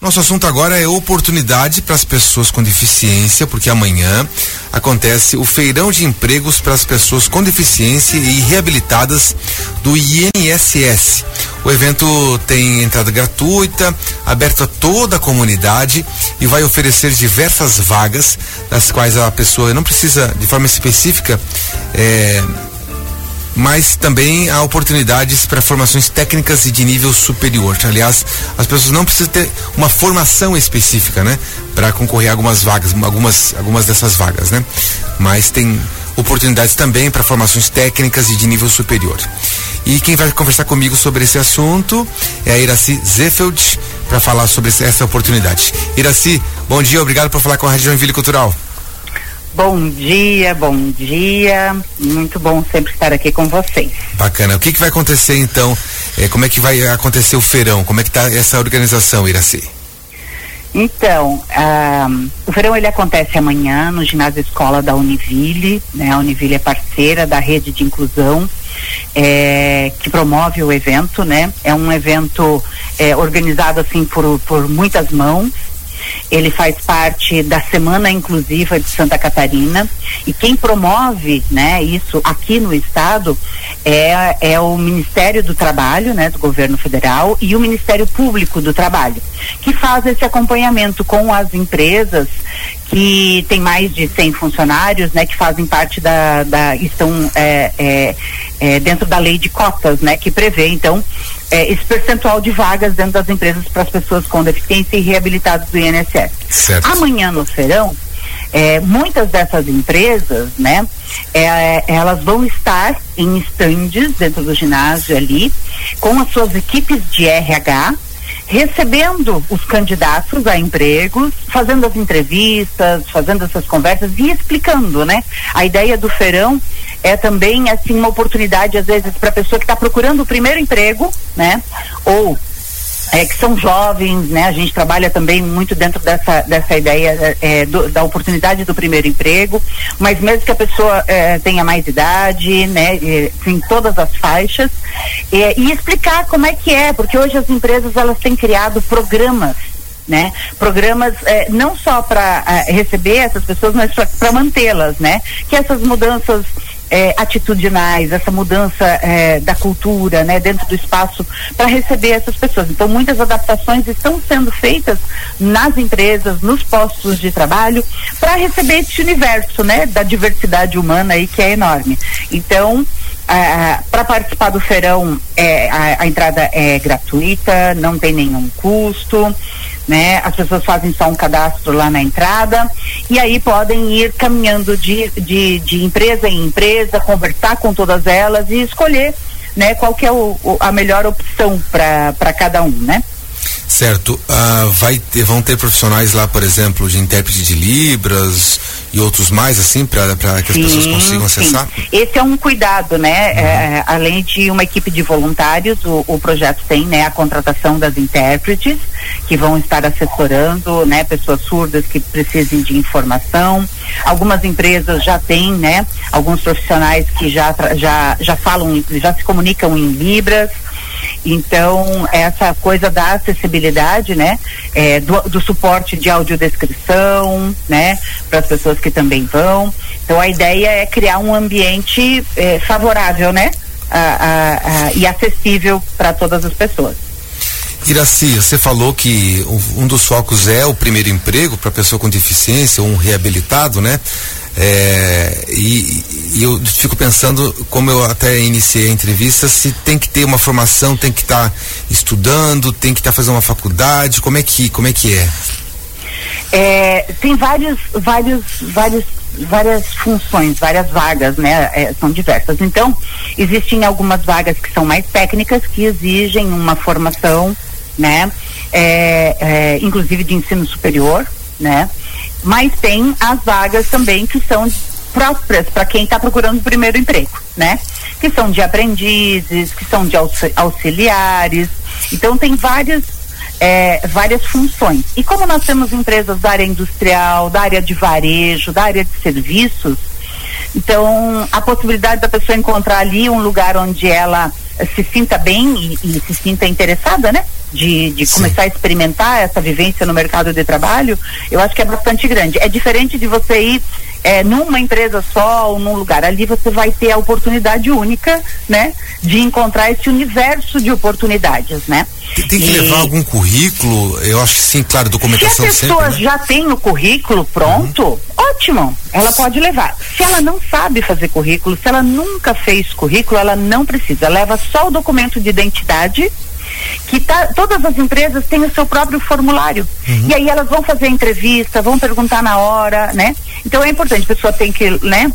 Nosso assunto agora é oportunidade para as pessoas com deficiência, porque amanhã acontece o feirão de empregos para as pessoas com deficiência e reabilitadas do INSS. O evento tem entrada gratuita, aberto a toda a comunidade e vai oferecer diversas vagas, das quais a pessoa não precisa, de forma específica, é, mas também há oportunidades para formações técnicas e de nível superior. Aliás, as pessoas não precisam ter uma formação específica, né, para concorrer a algumas vagas, algumas algumas dessas vagas, né? Mas tem oportunidades também para formações técnicas e de nível superior. E quem vai conversar comigo sobre esse assunto é a Iraci Zefeld para falar sobre essa oportunidade. Iraci, bom dia, obrigado por falar com a Rádio Joinville Cultural. Bom dia, bom dia. Muito bom sempre estar aqui com vocês. Bacana. O que, que vai acontecer então? É, como é que vai acontecer o feirão? Como é que está essa organização, Iraci? Então, ah, o verão ele acontece amanhã no ginásio escola da Univille, né? A Univille é parceira da rede de inclusão é, que promove o evento, né? É um evento é, organizado assim por, por muitas mãos, ele faz parte da Semana Inclusiva de Santa Catarina. E quem promove, né, isso aqui no estado é, é o Ministério do Trabalho, né, do governo federal e o Ministério Público do Trabalho, que faz esse acompanhamento com as empresas que tem mais de 100 funcionários, né, que fazem parte da, da estão é, é, é, dentro da lei de cotas, né, que prevê então é, esse percentual de vagas dentro das empresas para as pessoas com deficiência e reabilitados do INSS. Certo. Amanhã no feirão, é, muitas dessas empresas, né, é, elas vão estar em estandes dentro do ginásio ali, com as suas equipes de RH, recebendo os candidatos a empregos, fazendo as entrevistas, fazendo essas conversas e explicando, né? A ideia do feirão é também assim uma oportunidade às vezes para a pessoa que está procurando o primeiro emprego, né? Ou é, que são jovens, né? A gente trabalha também muito dentro dessa, dessa ideia é, do, da oportunidade do primeiro emprego, mas mesmo que a pessoa é, tenha mais idade, né? em todas as faixas, e explicar como é que é, porque hoje as empresas elas têm criado programas né? Programas é, não só para é, receber essas pessoas, mas para mantê-las, né? Que essas mudanças é, atitudinais, essa mudança é, da cultura, né, dentro do espaço para receber essas pessoas. Então, muitas adaptações estão sendo feitas nas empresas, nos postos de trabalho, para receber esse universo, né, da diversidade humana aí que é enorme. Então, para participar do feirão, é, a, a entrada é gratuita, não tem nenhum custo né? As pessoas fazem só um cadastro lá na entrada e aí podem ir caminhando de, de, de empresa em empresa, conversar com todas elas e escolher, né? Qual que é o, o a melhor opção para cada um, né? Certo. Uh, vai ter, vão ter profissionais lá, por exemplo, de intérprete de Libras e outros mais, assim, para que sim, as pessoas consigam acessar? Sim. Esse é um cuidado, né? Uhum. É, além de uma equipe de voluntários, o, o, projeto tem né, a contratação das intérpretes, que vão estar assessorando né, pessoas surdas que precisem de informação. Algumas empresas já têm, né? Alguns profissionais que já, já, já falam, já se comunicam em Libras. Então, essa coisa da acessibilidade, né? É, do, do, suporte de audiodescrição, né? Para as pessoas que também vão. Então, a ideia é criar um ambiente é, favorável, né? A, a, a, e acessível para todas as pessoas. Iraci, você falou que um dos focos é o primeiro emprego para pessoa com deficiência, um reabilitado, né? É, e, e, eu fico pensando, como eu até iniciei a entrevista, se tem que ter uma formação, tem que estar tá estudando, tem que estar tá fazendo uma faculdade, como é que, como é que é? é tem vários, vários, vários várias funções, várias vagas, né? É, são diversas. Então, existem algumas vagas que são mais técnicas, que exigem uma formação, né? É, é, inclusive de ensino superior, né? Mas tem as vagas também que são próprias para quem está procurando o primeiro emprego, né? Que são de aprendizes, que são de auxiliares. Então tem várias é, várias funções. E como nós temos empresas da área industrial, da área de varejo, da área de serviços, então a possibilidade da pessoa encontrar ali um lugar onde ela se sinta bem e, e se sinta interessada, né? de, de começar a experimentar essa vivência no mercado de trabalho, eu acho que é bastante grande. É diferente de você ir é, numa empresa só ou num lugar. Ali você vai ter a oportunidade única, né, de encontrar esse universo de oportunidades, né? Tem, que e... levar algum currículo? Eu acho que sim, claro, documentação. Se a pessoa sempre, né? já tem o currículo pronto, uhum. Ótimo, ela pode levar. Se ela não sabe fazer currículo, se ela nunca fez currículo, ela não precisa. Leva só o documento de identidade que tá, todas as empresas têm o seu próprio formulário. Uhum. E aí elas vão fazer entrevista, vão perguntar na hora, né? Então é importante, a pessoa tem que, né?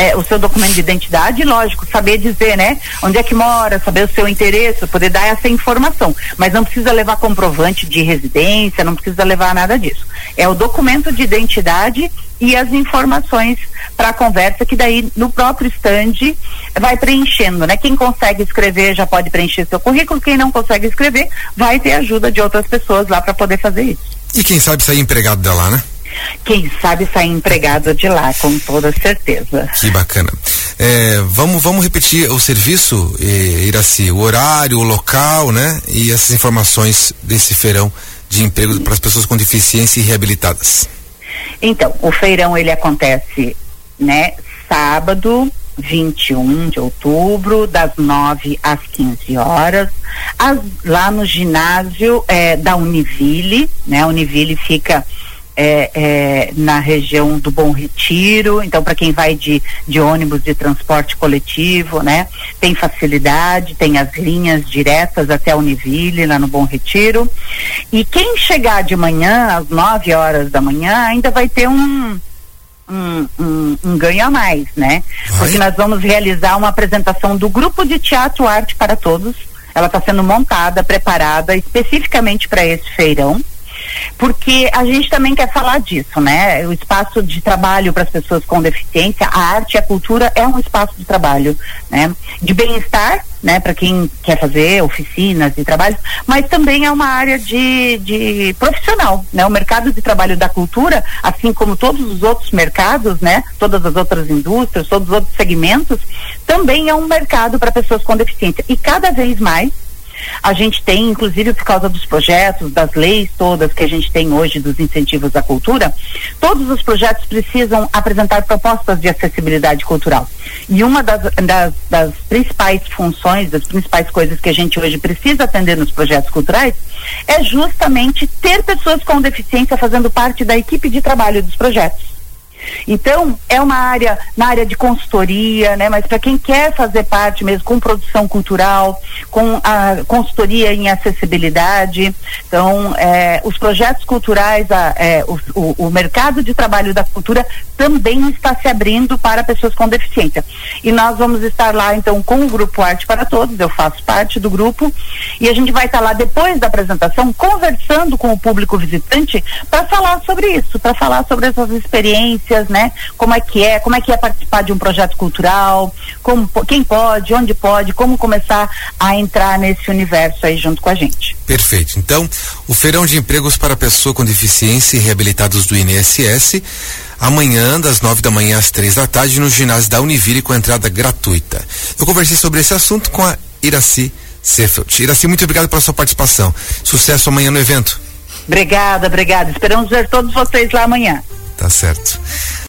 É, o seu documento de identidade, lógico, saber dizer, né? Onde é que mora, saber o seu interesse, poder dar essa informação. Mas não precisa levar comprovante de residência, não precisa levar nada disso. É o documento de identidade e as informações para a conversa, que daí no próprio stand vai preenchendo, né? Quem consegue escrever já pode preencher seu currículo, quem não consegue escrever vai ter ajuda de outras pessoas lá para poder fazer isso. E quem sabe sair empregado dela, né? Quem sabe sair empregado de lá, com toda certeza. Que bacana. É, vamos, vamos repetir o serviço, eh, Iraci, o horário, o local, né? E essas informações desse feirão de emprego para as pessoas com deficiência e reabilitadas. Então, o feirão ele acontece, né, sábado, 21 de outubro, das 9 às 15 horas, as, lá no ginásio é, da Univille, né? A Univille fica é, é, na região do Bom Retiro, então para quem vai de, de ônibus de transporte coletivo, né, tem facilidade, tem as linhas diretas até a Univille, lá no Bom Retiro. E quem chegar de manhã, às 9 horas da manhã, ainda vai ter um, um, um, um, ganho a mais, né? Porque nós vamos realizar uma apresentação do grupo de teatro Arte para Todos. Ela está sendo montada, preparada especificamente para esse feirão porque a gente também quer falar disso, né? O espaço de trabalho para as pessoas com deficiência, a arte e a cultura é um espaço de trabalho, né? De bem-estar, né? Para quem quer fazer oficinas e trabalhos, mas também é uma área de, de profissional, né? O mercado de trabalho da cultura, assim como todos os outros mercados, né? Todas as outras indústrias, todos os outros segmentos, também é um mercado para pessoas com deficiência e cada vez mais a gente tem, inclusive por causa dos projetos, das leis todas que a gente tem hoje dos incentivos à cultura, todos os projetos precisam apresentar propostas de acessibilidade cultural. E uma das, das, das principais funções, das principais coisas que a gente hoje precisa atender nos projetos culturais é justamente ter pessoas com deficiência fazendo parte da equipe de trabalho dos projetos. Então, é uma área na área de consultoria, né? Mas para quem quer fazer parte mesmo com produção cultural, com a consultoria em acessibilidade, então é, os projetos culturais, a, é, o, o, o, mercado de trabalho da cultura também está se abrindo para pessoas com deficiência. E nós vamos estar lá então com o grupo Arte para Todos, eu faço parte do grupo, e a gente vai estar lá depois da apresentação conversando com o público visitante para falar sobre isso, para falar sobre essas experiências né? Como é que é, como é que é participar de um projeto cultural, como, quem pode, onde pode, como começar a entrar nesse universo aí junto com a gente. Perfeito. Então, o Feirão de Empregos para Pessoa com Deficiência e Reabilitados do INSS, amanhã, das nove da manhã às três da tarde, no ginásio da Univille, com entrada gratuita. Eu conversei sobre esse assunto com a Iraci Sefelt. Iraci, muito obrigado pela sua participação. Sucesso amanhã no evento. Obrigada, obrigada. Esperamos ver todos vocês lá amanhã. Tá certo.